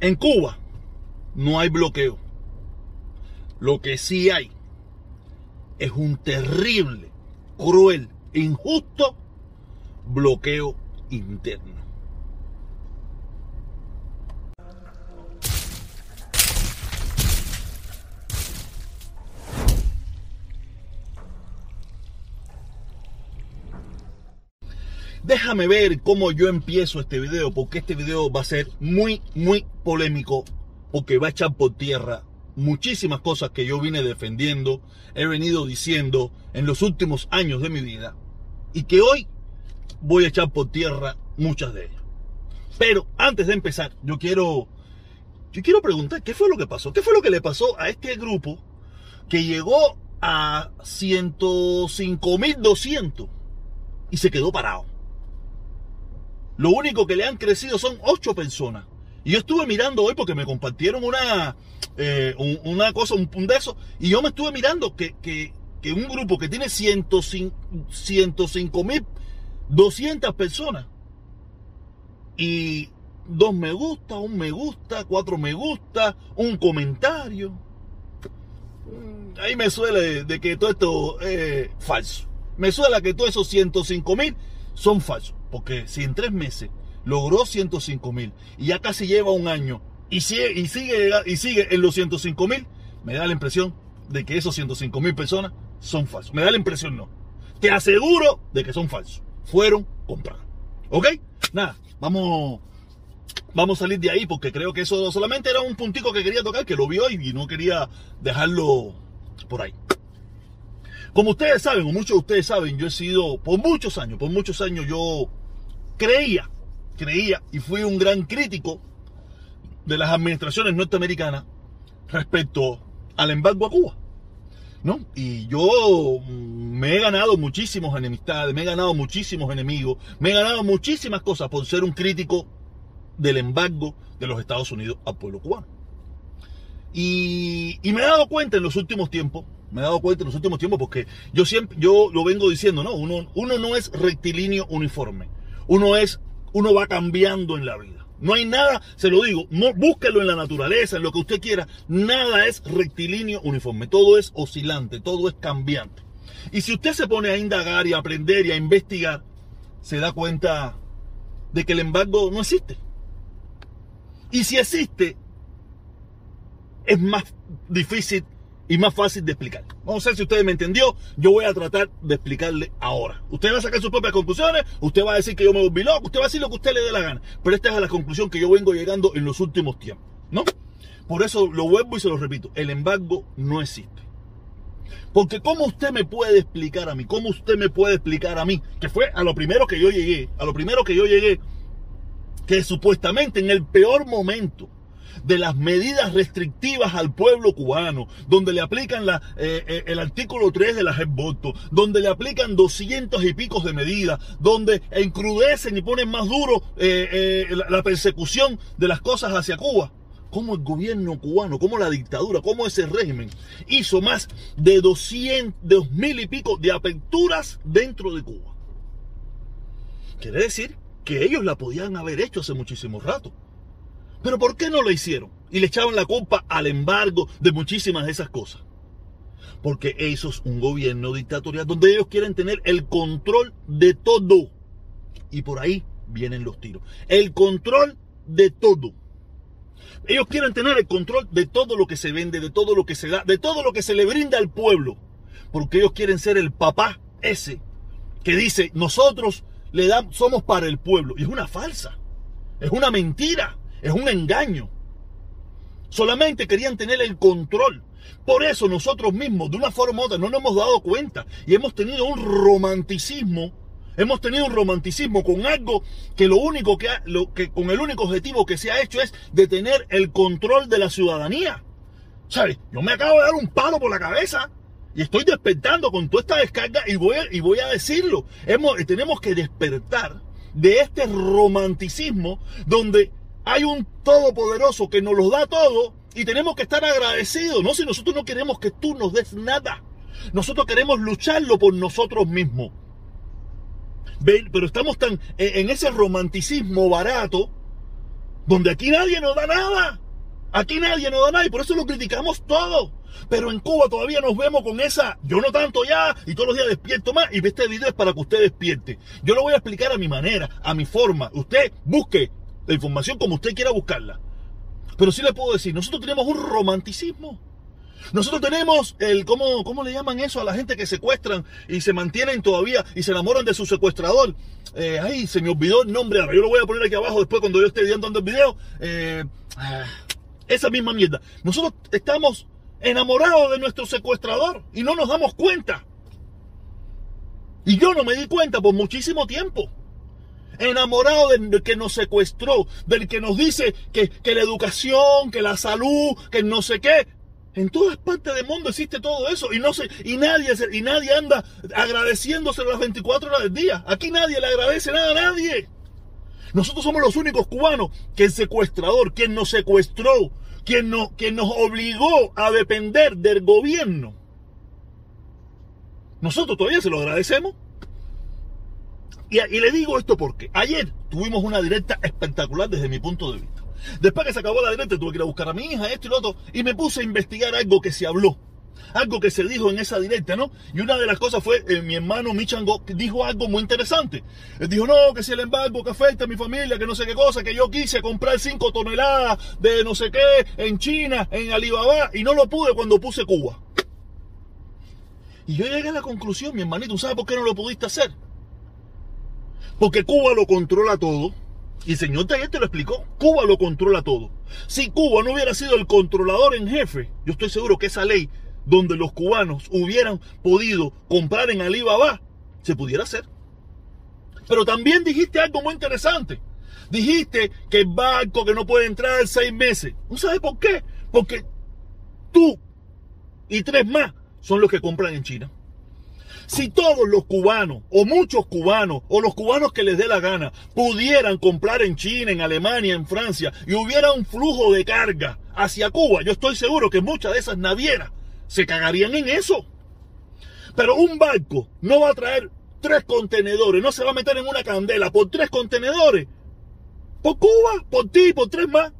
En Cuba no hay bloqueo. Lo que sí hay es un terrible, cruel injusto bloqueo interno. Déjame ver cómo yo empiezo este video, porque este video va a ser muy, muy polémico, porque va a echar por tierra muchísimas cosas que yo vine defendiendo, he venido diciendo en los últimos años de mi vida, y que hoy voy a echar por tierra muchas de ellas. Pero antes de empezar, yo quiero, yo quiero preguntar, ¿qué fue lo que pasó? ¿Qué fue lo que le pasó a este grupo que llegó a 105.200 y se quedó parado? Lo único que le han crecido son ocho personas. Y yo estuve mirando hoy porque me compartieron una, eh, una cosa, un, un, de eso. Y yo me estuve mirando que, que, que un grupo que tiene 105 mil 200 personas. Y dos me gusta, un me gusta, cuatro me gusta, un comentario. Ahí me suele de que todo esto es falso. Me suele que todos esos 105 mil son falsos. Porque si en tres meses logró 105 mil y ya casi lleva un año y sigue, y sigue, y sigue en los 105 mil, me da la impresión de que esos 105 mil personas son falsos. Me da la impresión no. Te aseguro de que son falsos. Fueron comprados. ¿Ok? Nada, vamos, vamos a salir de ahí porque creo que eso solamente era un puntico que quería tocar, que lo vi hoy y no quería dejarlo por ahí. Como ustedes saben, o muchos de ustedes saben, yo he sido, por muchos años, por muchos años yo creía, creía y fui un gran crítico de las administraciones norteamericanas respecto al embargo a Cuba. ¿No? Y yo me he ganado muchísimos enemistades, me he ganado muchísimos enemigos, me he ganado muchísimas cosas por ser un crítico del embargo de los Estados Unidos al pueblo cubano. Y, y, me he dado cuenta en los últimos tiempos, me he dado cuenta en los últimos tiempos porque yo siempre, yo lo vengo diciendo, ¿no? Uno, uno no es rectilíneo uniforme, uno es, uno va cambiando en la vida. No hay nada, se lo digo, no, búsquelo en la naturaleza, en lo que usted quiera. Nada es rectilíneo uniforme, todo es oscilante, todo es cambiante. Y si usted se pone a indagar y a aprender y a investigar, se da cuenta de que el embargo no existe. Y si existe, es más difícil y más fácil de explicar. Vamos a ver si usted me entendió. Yo voy a tratar de explicarle ahora. Usted va a sacar sus propias conclusiones, usted va a decir que yo me volví loco, usted va a decir lo que usted le dé la gana. Pero esta es la conclusión que yo vengo llegando en los últimos tiempos, ¿no? Por eso lo vuelvo y se lo repito, el embargo no existe. Porque ¿cómo usted me puede explicar a mí? ¿Cómo usted me puede explicar a mí? Que fue a lo primero que yo llegué, a lo primero que yo llegué, que supuestamente en el peor momento de las medidas restrictivas al pueblo cubano, donde le aplican eh, eh, el artículo 3 de la voto, donde le aplican 200 y picos de medidas, donde encrudecen y ponen más duro eh, la, persecución de las cosas hacia Cuba cómo el gobierno cubano, cómo la dictadura, cómo ese régimen hizo más de 200, dos mil y pico de aperturas dentro de Cuba. Quiere decir que ellos la podían haber hecho hace muchísimo rato. Pero ¿por qué no lo hicieron? Y le echaban la culpa al embargo de muchísimas de esas cosas. Porque eso es un gobierno dictatorial donde ellos quieren tener el control de todo. Y por ahí vienen los tiros. El control de todo. Ellos quieren tener el control de todo lo que se vende, de todo lo que se da, de todo lo que se le brinda al pueblo. Porque ellos quieren ser el papá ese que dice, nosotros le damos, somos para el pueblo. Y es una falsa. Es una mentira. Es un engaño. Solamente querían tener el control. Por eso nosotros mismos, de una forma u otra, no nos hemos dado cuenta y hemos tenido un romanticismo. Hemos tenido un romanticismo con algo que lo único que, ha, lo, que con el único objetivo que se ha hecho es de tener el control de la ciudadanía. ¿Sabes? Yo me acabo de dar un palo por la cabeza y estoy despertando con toda esta descarga y voy a, y voy a decirlo. Hemos, tenemos que despertar de este romanticismo donde hay un todopoderoso que nos lo da todo y tenemos que estar agradecidos, ¿no? Si nosotros no queremos que tú nos des nada. Nosotros queremos lucharlo por nosotros mismos. Pero estamos tan en ese romanticismo barato donde aquí nadie nos da nada. Aquí nadie nos da nada y por eso lo criticamos todo. Pero en Cuba todavía nos vemos con esa, yo no tanto ya, y todos los días despierto más, y este video es para que usted despierte. Yo lo voy a explicar a mi manera, a mi forma. Usted busque la información como usted quiera buscarla. Pero sí le puedo decir, nosotros tenemos un romanticismo. Nosotros tenemos el, ¿cómo, ¿cómo le llaman eso a la gente que secuestran y se mantienen todavía y se enamoran de su secuestrador? Eh, ay, se me olvidó el nombre ahora. Yo lo voy a poner aquí abajo después cuando yo esté viendo el video. Eh, ah, esa misma mierda. Nosotros estamos enamorados de nuestro secuestrador y no nos damos cuenta. Y yo no me di cuenta por muchísimo tiempo. Enamorado del que nos secuestró, del que nos dice que, que la educación, que la salud, que no sé qué. En todas partes del mundo existe todo eso y no se, y nadie y nadie anda agradeciéndose las 24 horas del día. Aquí nadie le agradece nada a nadie. Nosotros somos los únicos cubanos que el secuestrador, quien nos secuestró, quien, no, quien nos obligó a depender del gobierno. Nosotros todavía se lo agradecemos. Y, le digo esto porque ayer tuvimos una directa espectacular desde mi punto de vista. Después que se acabó la directa, tuve que ir a buscar a mi hija, esto y lo otro, y me puse a investigar algo que se habló. Algo que se dijo en esa directa, ¿no? Y una de las cosas fue, eh, mi hermano Michango dijo algo muy interesante. Él dijo, no, que si el embargo que afecta a mi familia, que no sé qué cosa, que yo quise comprar 5 toneladas de no sé qué en China, en Alibaba, y no lo pude cuando puse Cuba. Y yo llegué a la conclusión, mi hermanito, ¿sabes por qué no lo pudiste hacer? Porque Cuba lo controla todo y el señor Taller te lo explicó. Cuba lo controla todo. Si Cuba no hubiera sido el controlador en jefe, yo estoy seguro que esa ley donde los cubanos hubieran podido comprar en Alibaba, se pudiera hacer. Pero también dijiste algo muy interesante. Dijiste que el banco que no puede entrar seis meses. ¿No sabes por qué? Porque tú y tres más son los que compran en China. Si todos los cubanos, o muchos cubanos, o los cubanos que les dé la gana, pudieran comprar en China, en Alemania, en Francia, y hubiera un flujo de carga hacia Cuba, yo estoy seguro que muchas de esas navieras se cagarían en eso. Pero un barco no va a traer tres contenedores, no se va a meter en una candela por tres contenedores. Por Cuba, por ti, por tres más.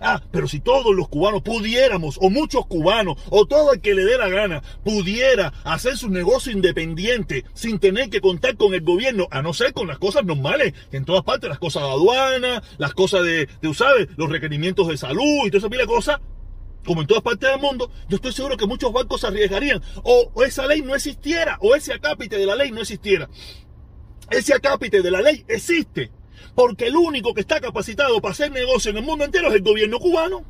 Ah, pero si todos los cubanos pudiéramos, o muchos cubanos, o todo el que le dé la gana, pudiera hacer su negocio independiente sin tener que contar con el gobierno, a no ser con las cosas normales, que en todas partes, las cosas de aduana, las cosas de, de ¿sabes? Los requerimientos de salud y toda esa pila de cosas, como en todas partes del mundo, yo estoy seguro que muchos bancos se arriesgarían, o, o esa ley no existiera, o ese acápite de la ley no existiera. Ese acápite de la ley existe porque el único que está capacitado para hacer negocio en el mundo entero es el gobierno cubano.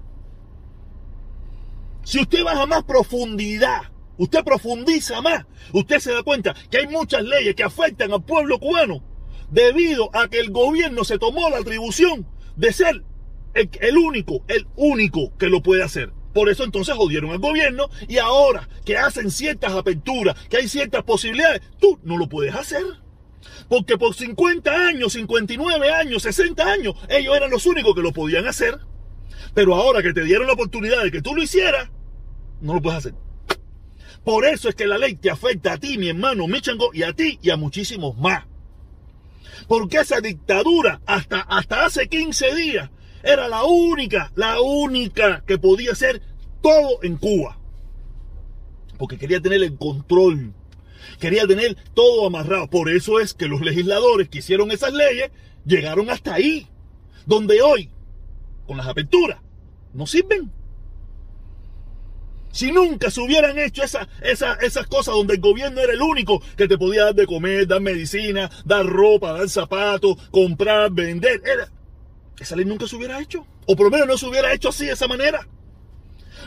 Si usted baja más profundidad, usted profundiza más, usted se da cuenta que hay muchas leyes que afectan al pueblo cubano debido a que el gobierno se tomó la atribución de ser el, único, el único que lo puede hacer. Por eso entonces jodieron al gobierno y ahora que hacen ciertas aperturas, que hay ciertas posibilidades, tú no lo puedes hacer. Porque por 50 años, 59 años, 60 años, ellos eran los únicos que lo podían hacer. Pero ahora que te dieron la oportunidad de que tú lo hicieras, no lo puedes hacer. Por eso es que la ley te afecta a ti, mi hermano Michango, y a ti y a muchísimos más. Porque esa dictadura, hasta, hasta hace 15 días, era la única, la única que podía hacer todo en Cuba. Porque quería tener el control quería tener todo amarrado. Por eso es que los legisladores que hicieron esas leyes llegaron hasta ahí, donde hoy, con las aperturas, no sirven. Si nunca se hubieran hecho esa, esas cosas donde el gobierno era el único que te podía dar de comer, dar medicina, dar ropa, dar zapatos, comprar, vender, era, esa ley nunca se hubiera hecho. O por lo menos no se hubiera hecho así de esa manera.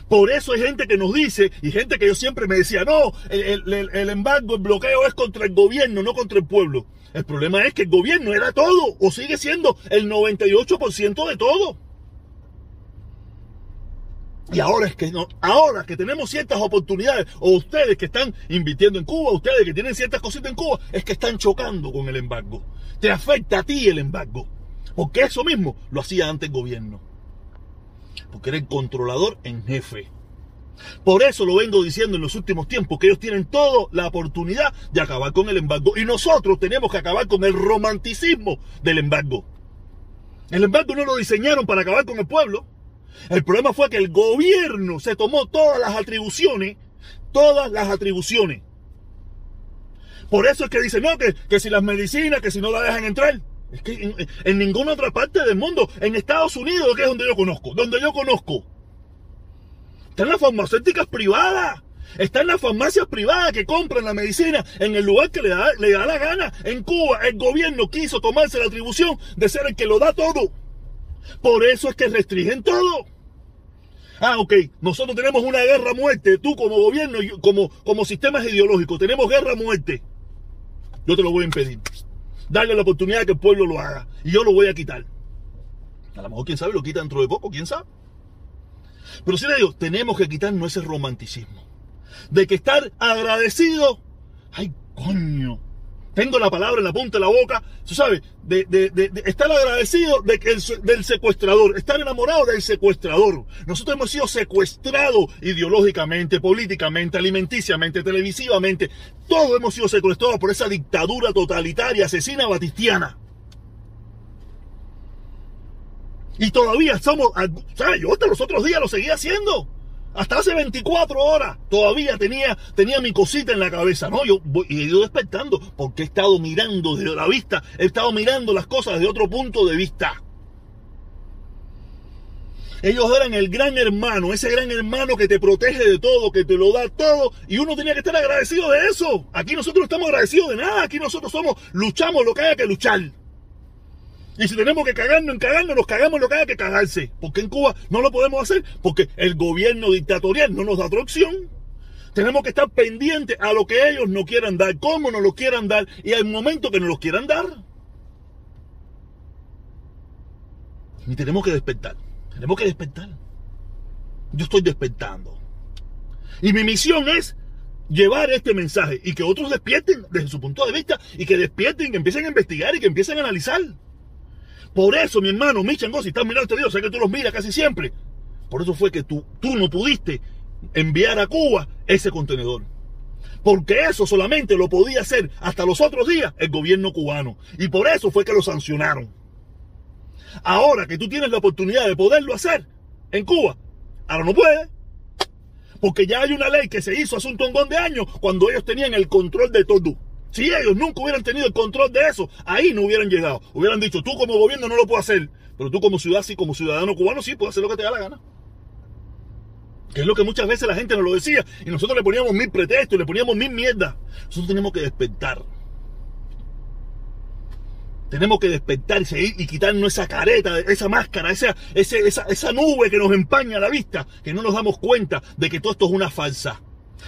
Por eso hay gente que nos dice, y gente que yo siempre me decía, no, el, embargo, el bloqueo es contra el gobierno, no contra el pueblo. El problema es que el gobierno era todo, o sigue siendo el 98% de todo. Y ahora es que no, ahora que tenemos ciertas oportunidades, o ustedes que están invirtiendo en Cuba, ustedes que tienen ciertas cositas en Cuba, es que están chocando con el embargo. Te afecta a ti el embargo. Porque eso mismo lo hacía antes el gobierno porque era el controlador en jefe. Por eso lo vengo diciendo en los últimos tiempos, que ellos tienen toda la oportunidad de acabar con el embargo. Y nosotros tenemos que acabar con el romanticismo del embargo. El embargo no lo diseñaron para acabar con el pueblo. El problema fue que el gobierno se tomó todas las atribuciones, todas las atribuciones. Por eso es que dicen, no, que, que si las medicinas, que si no la dejan entrar. Es que en, ninguna otra parte del mundo, en Estados Unidos, que es donde yo conozco, donde yo conozco, están las farmacéuticas privadas. Están las farmacias privadas que compran la medicina en el lugar que le da, le da la gana. En Cuba el gobierno quiso tomarse la atribución de ser el que lo da todo. Por eso es que restringen todo. Ah, ok, nosotros tenemos una guerra muerte, tú como gobierno como, como sistemas ideológicos, tenemos guerra muerte. Yo te lo voy a impedir. Darle la oportunidad de que el pueblo lo haga. Y yo lo voy a quitar. A lo mejor, quién sabe, lo quita dentro de poco, quién sabe. Pero si le digo, tenemos que quitarnos ese romanticismo. De que estar agradecido. Ay, coño. Tengo la palabra en la punta de la boca, tú sabes, de, de, estar agradecido del secuestrador, estar enamorado del secuestrador. Nosotros hemos sido secuestrados ideológicamente, políticamente, alimenticiamente, televisivamente. Todos hemos sido secuestrados por esa dictadura totalitaria, asesina batistiana. Y todavía somos, ¿sabes? Yo hasta los otros días lo seguía haciendo. Hasta hace 24 horas todavía tenía, tenía mi cosita en la cabeza, ¿no? Yo voy, he ido despertando porque he estado mirando desde la vista, he estado mirando las cosas desde otro punto de vista. Ellos eran el gran hermano, ese gran hermano que te protege de todo, que te lo da todo, y uno tenía que estar agradecido de eso. Aquí nosotros no estamos agradecidos de nada, aquí nosotros somos, luchamos lo que haya que luchar. Y si tenemos que cagarnos en cagarnos, nos cagamos lo que haya que cagarse. Porque en Cuba no lo podemos hacer porque el gobierno dictatorial no nos da otra opción. Tenemos que estar pendientes a lo que ellos no quieran dar, cómo nos lo quieran dar y al momento que nos lo quieran dar. Y tenemos que despertar. Tenemos que despertar. Yo estoy despertando. Y mi misión es llevar este mensaje y que otros despierten desde su punto de vista y que despierten, que empiecen a investigar y que empiecen a analizar. Por eso, mi hermano, Michango, si estás mirando este video, sé que tú los miras casi siempre. Por eso fue que tú, tú no pudiste enviar a Cuba ese contenedor. Porque eso solamente lo podía hacer hasta los otros días el gobierno cubano. Y por eso fue que lo sancionaron. Ahora que tú tienes la oportunidad de poderlo hacer en Cuba, ahora no puedes. Porque ya hay una ley que se hizo hace un tongón de años cuando ellos tenían el control de todo. Si ellos nunca hubieran tenido el control de eso, ahí no hubieran llegado. Hubieran dicho, tú como gobierno no lo puedes hacer, pero tú como ciudad, sí, como ciudadano cubano, sí, puedes hacer lo que te da la gana. Que es lo que muchas veces la gente nos lo decía. Y nosotros le poníamos mil pretextos, le poníamos mil mierdas. Nosotros tenemos que despertar. Tenemos que despertar y seguir y quitarnos esa careta, esa máscara, esa, esa, esa, esa nube que nos empaña la vista, que no nos damos cuenta de que todo esto es una falsa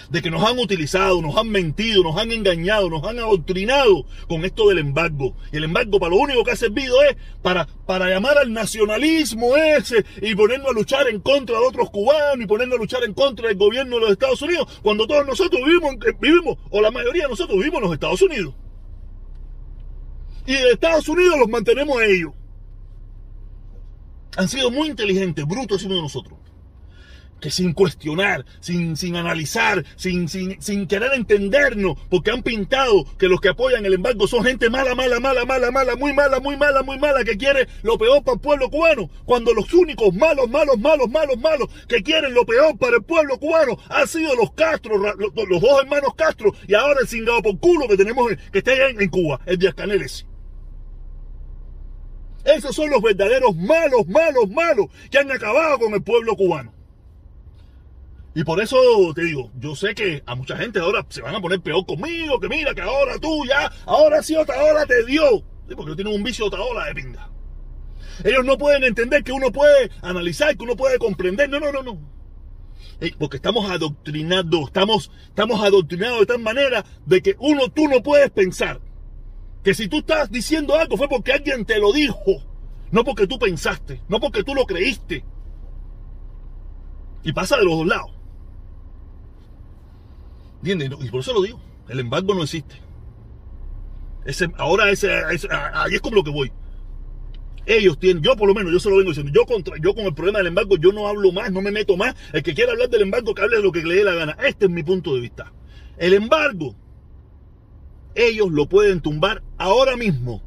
de que nos han utilizado, nos han mentido, nos han engañado, nos han adoctrinado con esto del embargo. Y el embargo para lo único que ha servido es para, para llamar al nacionalismo ese y ponernos a luchar en contra de otros cubanos y ponernos a luchar en contra del gobierno de los Estados Unidos, cuando todos nosotros vivimos, vivimos o la mayoría de nosotros vivimos en los Estados Unidos. Y de Estados Unidos los mantenemos ellos. Han sido muy inteligentes, brutos uno de nosotros que sin cuestionar, sin, sin analizar, sin, sin, sin querer entendernos, porque han pintado que los que apoyan el embargo son gente mala, mala, mala, mala, mala, muy mala, muy mala, muy mala, que quiere lo peor para el pueblo cubano, cuando los únicos malos, malos, malos, malos, malos, que quieren lo peor para el pueblo cubano han sido los Castro, los, los dos hermanos Castro, y ahora el cingado por culo que tenemos, que está allá en, Cuba, el Díaz. Esos son los verdaderos malos, malos, malos que han acabado con el pueblo cubano. Y por eso te digo, yo sé que a mucha gente ahora se van a poner peor conmigo, que mira, que ahora tú ya, ahora sí otra hora te dio. Sí, porque tienen un vicio otra ola de pinga. Ellos no pueden entender que uno puede analizar, que uno puede comprender. No, no, no, no. Porque estamos adoctrinados, estamos, estamos adoctrinados de tal manera de que uno, tú no puedes pensar que si tú estás diciendo algo fue porque alguien te lo dijo, no porque tú pensaste, no porque tú lo creíste. Y pasa de los dos lados. ¿Entiendes? Y por eso lo digo. El embargo no existe. Ese, ahora ese, ahí es como lo que voy. Ellos tienen, yo por lo menos, yo se lo vengo diciendo, yo, contra, yo con el problema del embargo, yo no hablo más, no me meto más. El que quiera hablar del embargo, que hable de lo que le dé la gana. Este es mi punto de vista. El embargo, ellos lo pueden tumbar ahora mismo.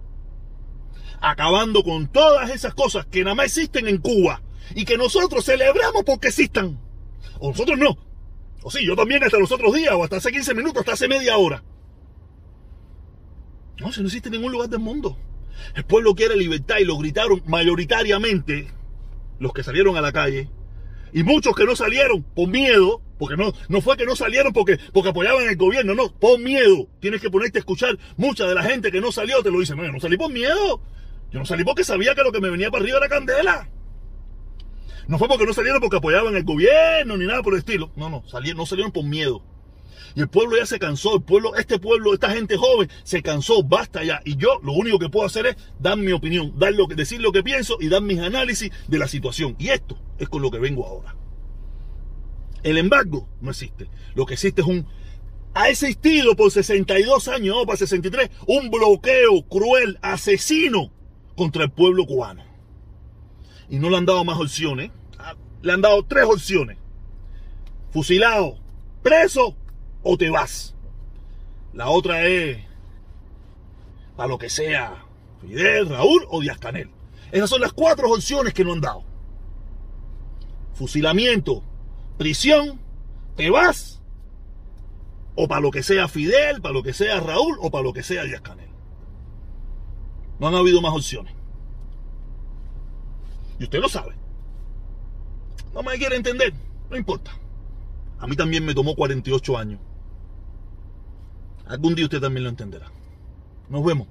acabando con todas esas cosas que nada más existen en Cuba y que nosotros celebramos porque existan. O nosotros no. O sí, yo también hasta los otros días, o hasta hace 15 minutos, hasta hace media hora. No, si no existe en ningún lugar del mundo. El pueblo quiere libertad y lo gritaron mayoritariamente los que salieron a la calle. Y muchos que no salieron por miedo, porque no, no fue que no salieron porque, porque apoyaban el gobierno, no, por miedo. Tienes que ponerte a escuchar. Mucha de la gente que no salió te lo dice, no, yo no salí por miedo. Yo no salí porque sabía que lo que me venía para arriba era candela. No fue porque no salieron porque apoyaban el gobierno ni nada por el estilo. No, no, salieron, no salieron por miedo. Y el pueblo ya se cansó, el pueblo, este pueblo, esta gente joven se cansó, basta ya. Y yo lo único que puedo hacer es dar mi opinión, dar lo que, decir lo que pienso y dar mis análisis de la situación. Y esto es con lo que vengo ahora. El embargo no existe. Lo que existe es un... Ha existido por 62 años, o para 63, un bloqueo cruel, asesino contra el pueblo cubano. Y no le han dado más opciones. Le han dado tres opciones. Fusilado, preso o te vas. La otra es para lo que sea Fidel, Raúl o Díaz Canel. Esas son las cuatro opciones que no han dado. Fusilamiento, prisión, te vas o para lo que sea Fidel, para lo que sea Raúl o para lo que sea Díaz Canel. No han habido más opciones. Y usted lo sabe. No me quiere entender, no importa. A mí también me tomó 48 años. Algún día usted también lo entenderá. Nos vemos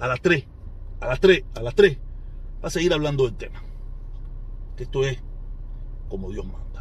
a las 3, a las 3, a las 3, Va a seguir hablando del tema. Que esto es como Dios manda.